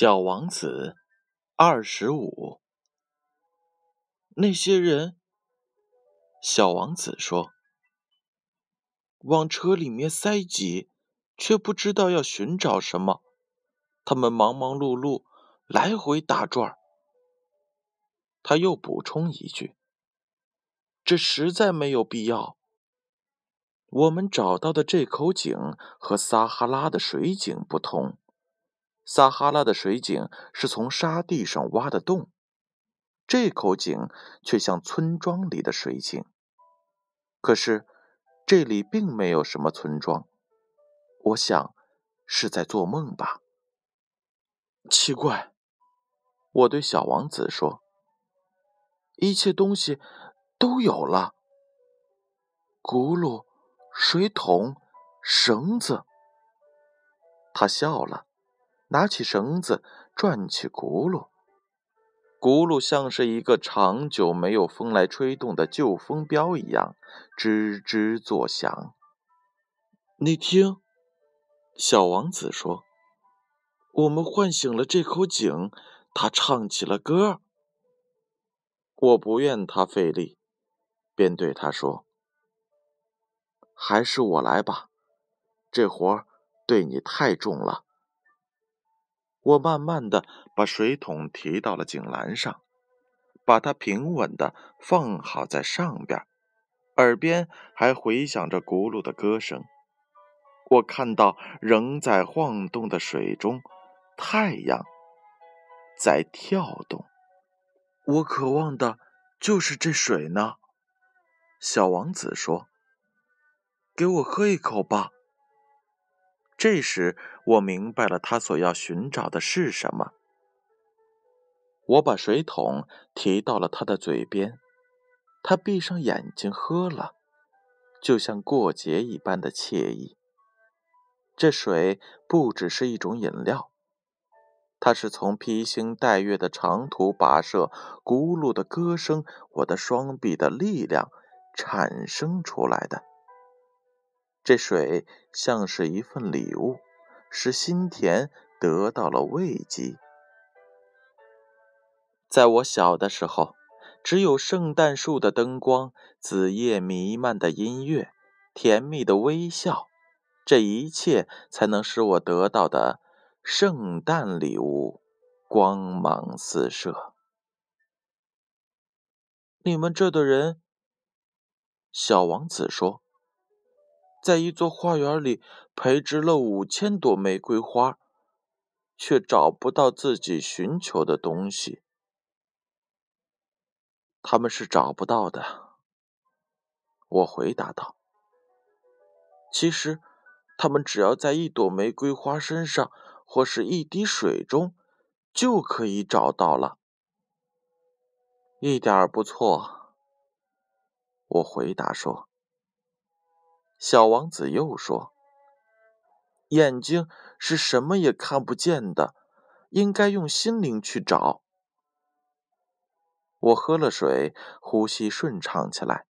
小王子，二十五。那些人，小王子说：“往车里面塞挤，却不知道要寻找什么。他们忙忙碌碌，来回打转。”他又补充一句：“这实在没有必要。我们找到的这口井和撒哈拉的水井不同。”撒哈拉的水井是从沙地上挖的洞，这口井却像村庄里的水井。可是这里并没有什么村庄，我想是在做梦吧。奇怪，我对小王子说：“一切东西都有了，轱辘、水桶、绳子。”他笑了。拿起绳子，转起轱辘，轱辘像是一个长久没有风来吹动的旧风标一样，吱吱作响。你听，小王子说：“我们唤醒了这口井，它唱起了歌。”我不愿他费力，便对他说：“还是我来吧，这活对你太重了。”我慢慢的把水桶提到了井栏上，把它平稳的放好在上边，耳边还回响着轱辘的歌声。我看到仍在晃动的水中，太阳在跳动。我渴望的就是这水呢。小王子说：“给我喝一口吧。”这时，我明白了他所要寻找的是什么。我把水桶提到了他的嘴边，他闭上眼睛喝了，就像过节一般的惬意。这水不只是一种饮料，它是从披星戴月的长途跋涉、轱辘的歌声、我的双臂的力量产生出来的。这水像是一份礼物，使心田得到了慰藉。在我小的时候，只有圣诞树的灯光、紫叶弥漫的音乐、甜蜜的微笑，这一切才能使我得到的圣诞礼物光芒四射。你们这的人，小王子说。在一座花园里培植了五千朵玫瑰花，却找不到自己寻求的东西。他们是找不到的，我回答道。其实，他们只要在一朵玫瑰花身上，或是一滴水中，就可以找到了。一点不错，我回答说。小王子又说：“眼睛是什么也看不见的，应该用心灵去找。”我喝了水，呼吸顺畅起来。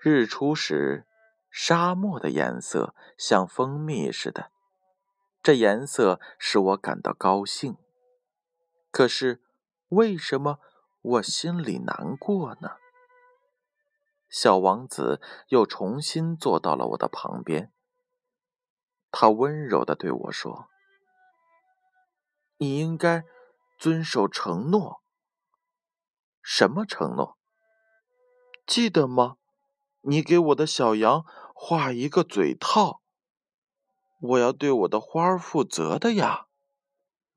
日出时，沙漠的颜色像蜂蜜似的，这颜色使我感到高兴。可是，为什么我心里难过呢？小王子又重新坐到了我的旁边。他温柔的对我说：“你应该遵守承诺。什么承诺？记得吗？你给我的小羊画一个嘴套。我要对我的花儿负责的呀。”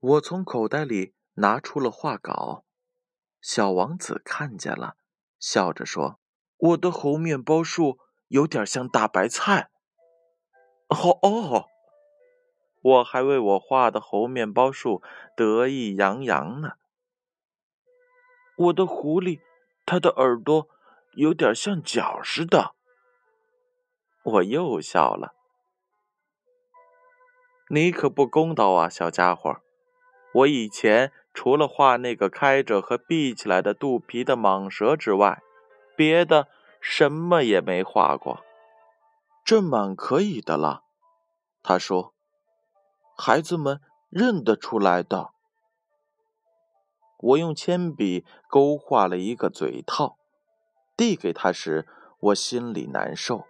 我从口袋里拿出了画稿。小王子看见了，笑着说。我的猴面包树有点像大白菜。哦哦，我还为我画的猴面包树得意洋洋呢。我的狐狸，它的耳朵有点像脚似的。我又笑了。你可不公道啊，小家伙！我以前除了画那个开着和闭起来的肚皮的蟒蛇之外，别的什么也没画过，这蛮可以的了。他说：“孩子们认得出来的。我用铅笔勾画了一个嘴套，递给他时，我心里难受。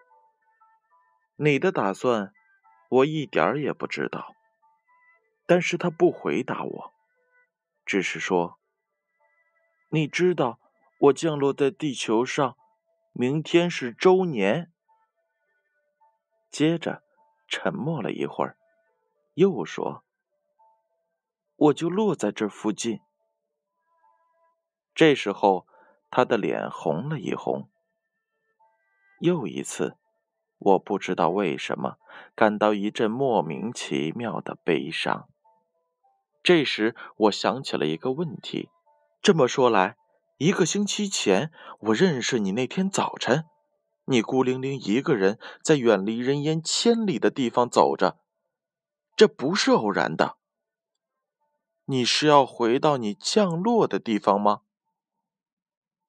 你的打算，我一点儿也不知道。但是他不回答我，只是说：“你知道，我降落在地球上，明天是周年。”接着沉默了一会儿，又说：“我就落在这附近。”这时候，他的脸红了一红。又一次，我不知道为什么感到一阵莫名其妙的悲伤。这时，我想起了一个问题：这么说来，一个星期前我认识你那天早晨，你孤零零一个人在远离人烟千里的地方走着，这不是偶然的。你是要回到你降落的地方吗？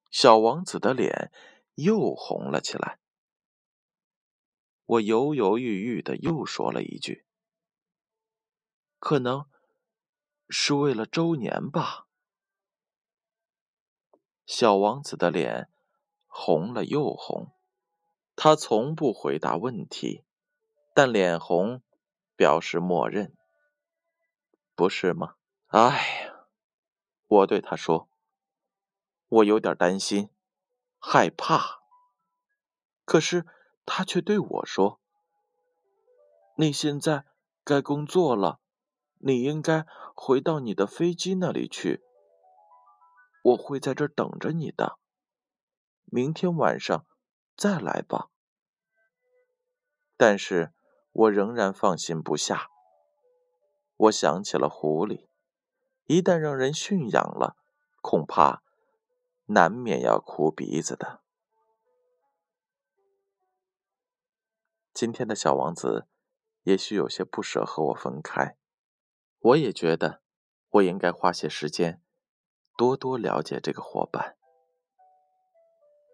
小王子的脸又红了起来。我犹犹豫豫的又说了一句：“可能是为了周年吧。”小王子的脸红了又红。他从不回答问题，但脸红表示默认，不是吗？哎呀，我对他说。我有点担心，害怕。可是他却对我说：“你现在该工作了，你应该回到你的飞机那里去。我会在这等着你的。明天晚上再来吧。”但是我仍然放心不下。我想起了狐狸，一旦让人驯养了，恐怕……难免要哭鼻子的。今天的小王子也许有些不舍和我分开，我也觉得我应该花些时间多多了解这个伙伴。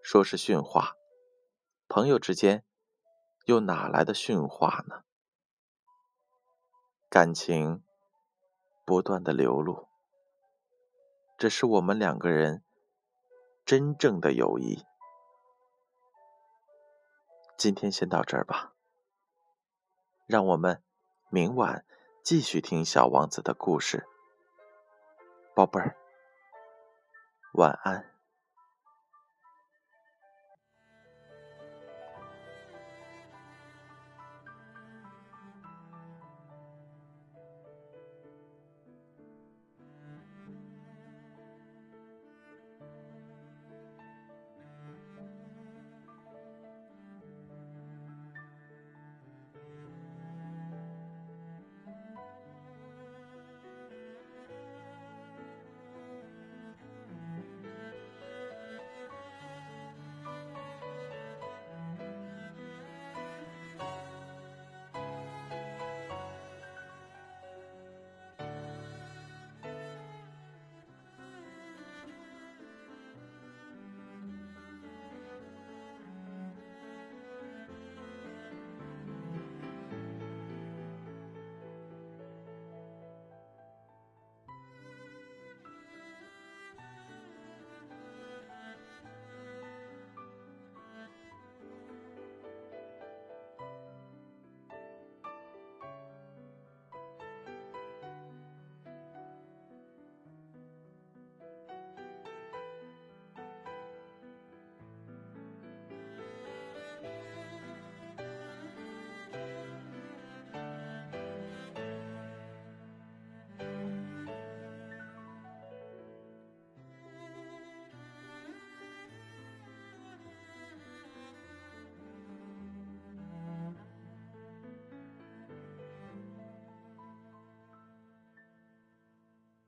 说是训话，朋友之间又哪来的训话呢？感情不断的流露，这是我们两个人。真正的友谊，今天先到这儿吧。让我们明晚继续听小王子的故事，宝贝儿，晚安。